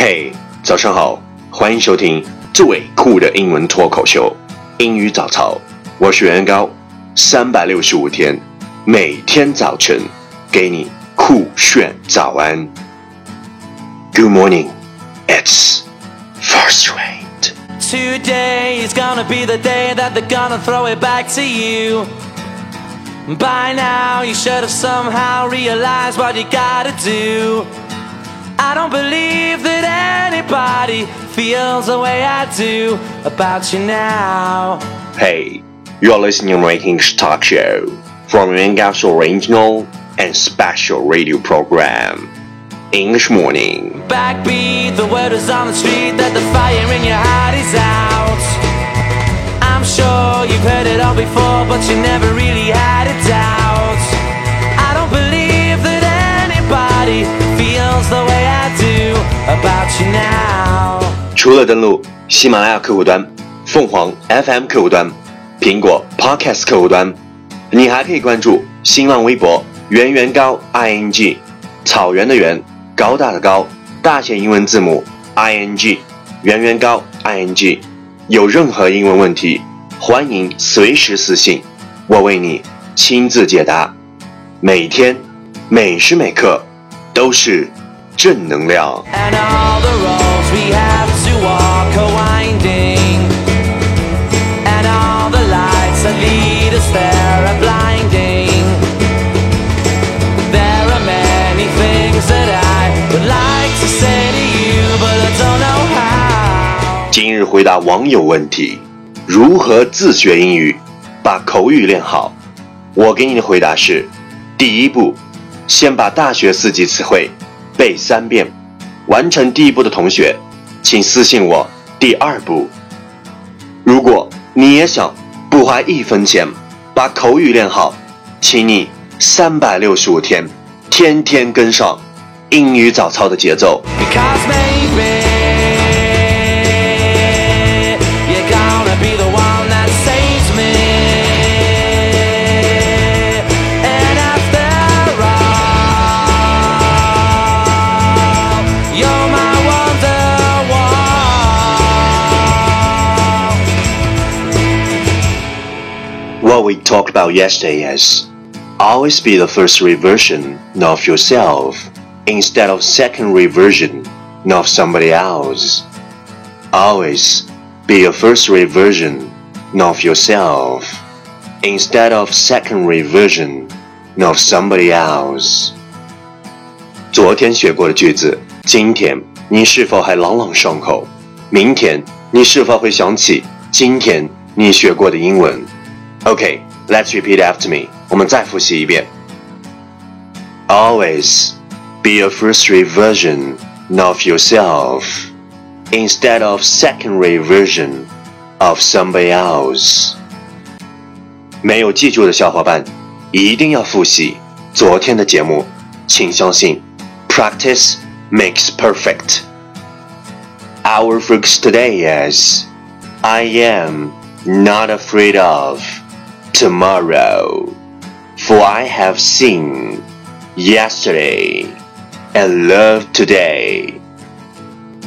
嘿，早上好，欢迎收听最酷的英文脱口秀《英语早操》，我是袁高，三百六十五天，每天早晨给你酷炫早安。Good morning, it's first rate. Today is gonna be the day that they're gonna throw it back to you. By now, you should have somehow realized what you gotta do. I don't believe that anybody feels the way I do about you now. Hey, you're listening to English Talk Show from Yuan original and special radio program, English Morning. Backbeat, the word is on the street that the fire in your heart is out. I'm sure you've heard it all before, but you never really had a doubt. 除了登录喜马拉雅客户端、凤凰 FM 客户端、苹果 Podcast 客户端，你还可以关注新浪微博“圆圆高 ing”，草原的圆，高大的高，大写英文字母 ing，圆圆高 ing。有任何英文问题，欢迎随时私信，我为你亲自解答。每天每时每刻都是正能量，and all the roles we have to walk a winding and all the lights are lead sphere blinding。there are many things that i would like to say to you but i don't know how。今日回答网友问题，如何自学英语，把口语练好。我给你的回答是，第一步，先把大学四级词汇。背三遍。完成第一步的同学，请私信我第二步。如果你也想不花一分钱把口语练好，请你三百六十五天天天跟上英语早操的节奏。about yesterday is always be the first reversion of yourself instead of secondary version of somebody else. Always be a first reversion of yourself instead of secondary version of somebody else. 昨天学过的句子，今天你是否还朗朗上口？明天你是否会想起今天你学过的英文？Okay, let's repeat after me. 我们再复习一遍。Always be a first version of yourself instead of secondary version of somebody else. 没有记住的小伙伴，一定要复习昨天的节目。请相信，practice makes perfect. Our focus today is I am not afraid of tomorrow, for I have seen yesterday and loved today.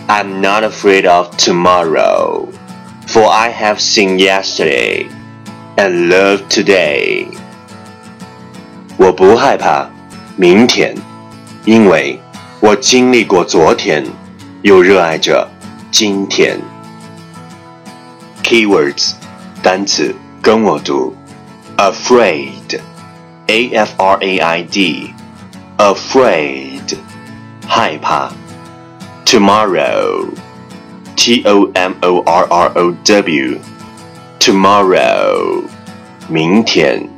I'm not afraid of tomorrow, for I have seen yesterday and loved today. 我不害怕明天，因为我经历过昨天，又热爱着今天。Keywords 单词跟我读 ，afraid，a f r a i d，afraid，害怕。Tomorrow，t o m o r r o w，tomorrow，明天。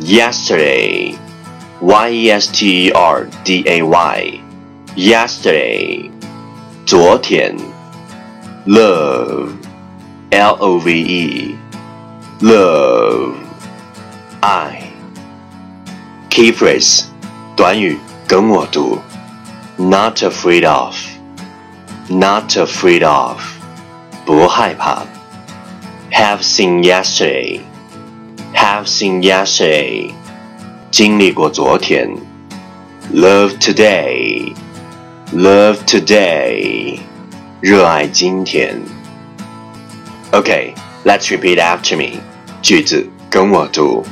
Yesterday。Y E S T E R D A Y yesterday 昨天 love L O V E love 爱 key phrase 短语跟我读 not afraid of not afraid of 不害怕 have seen yesterday have seen yesterday 经历过昨天，love today， Love today. 热爱今天。Okay, let's repeat after me. 句子跟我读。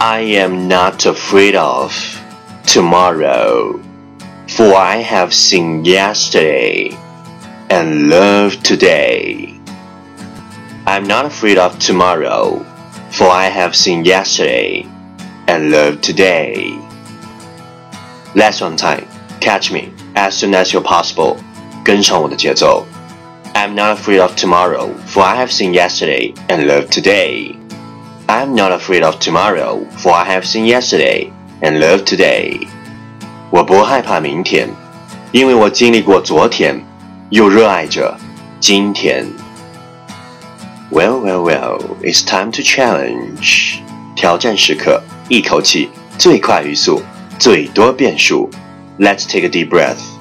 I am not afraid of tomorrow, for I have seen yesterday and loved today. I'm not afraid of tomorrow, for I have seen yesterday and loved today. Last one time, catch me as soon as you're possible. 跟上我的节奏。I'm not afraid of tomorrow, for I have seen yesterday and loved today. I'm not afraid of tomorrow, for I have seen yesterday and loved today. 我不害怕明天，因为我经历过昨天，又热爱着今天。Well, well, well, it's time to challenge. 挑战时刻，一口气，最快语速，最多变数。Let's take a deep breath.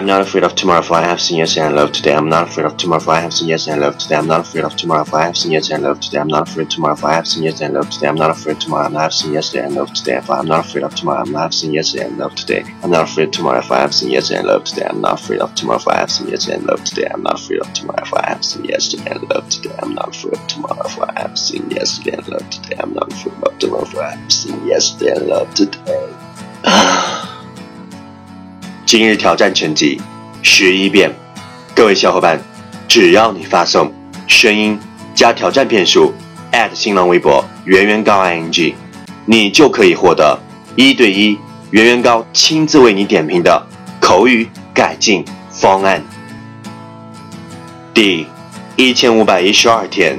I'm not afraid of tomorrow, for I have seen yesterday and love today. I'm not afraid of tomorrow, for I have seen yesterday and love today. I'm not afraid of tomorrow, for I have seen yesterday and love today. I'm not afraid of tomorrow, for I have seen yesterday and love today. I'm not afraid tomorrow, I'm not seen yesterday and love today. I'm not afraid of tomorrow, I'm not seen yesterday and love today. I'm not afraid tomorrow, for I have seen yesterday and love today. I'm not afraid of tomorrow, for I have seen yesterday and love today. I'm not afraid of tomorrow, for I have seen yesterday and love today. I'm not afraid of tomorrow, for I have seen yesterday and love today. I'm not afraid of tomorrow, for I have seen yesterday and love today. 今日挑战成绩。十一遍，各位小伙伴，只要你发送声音加挑战变数新浪微博圆圆高 ing，你就可以获得一对一圆圆高亲自为你点评的口语改进方案。第一千五百一十二天，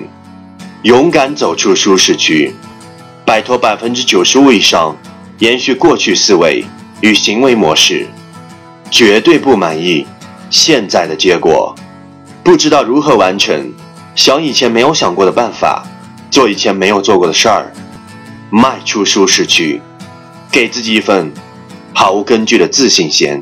勇敢走出舒适区，摆脱百分之九十五以上延续过去思维与行为模式。绝对不满意现在的结果，不知道如何完成，想以前没有想过的办法，做以前没有做过的事儿，迈出舒适区，给自己一份毫无根据的自信心。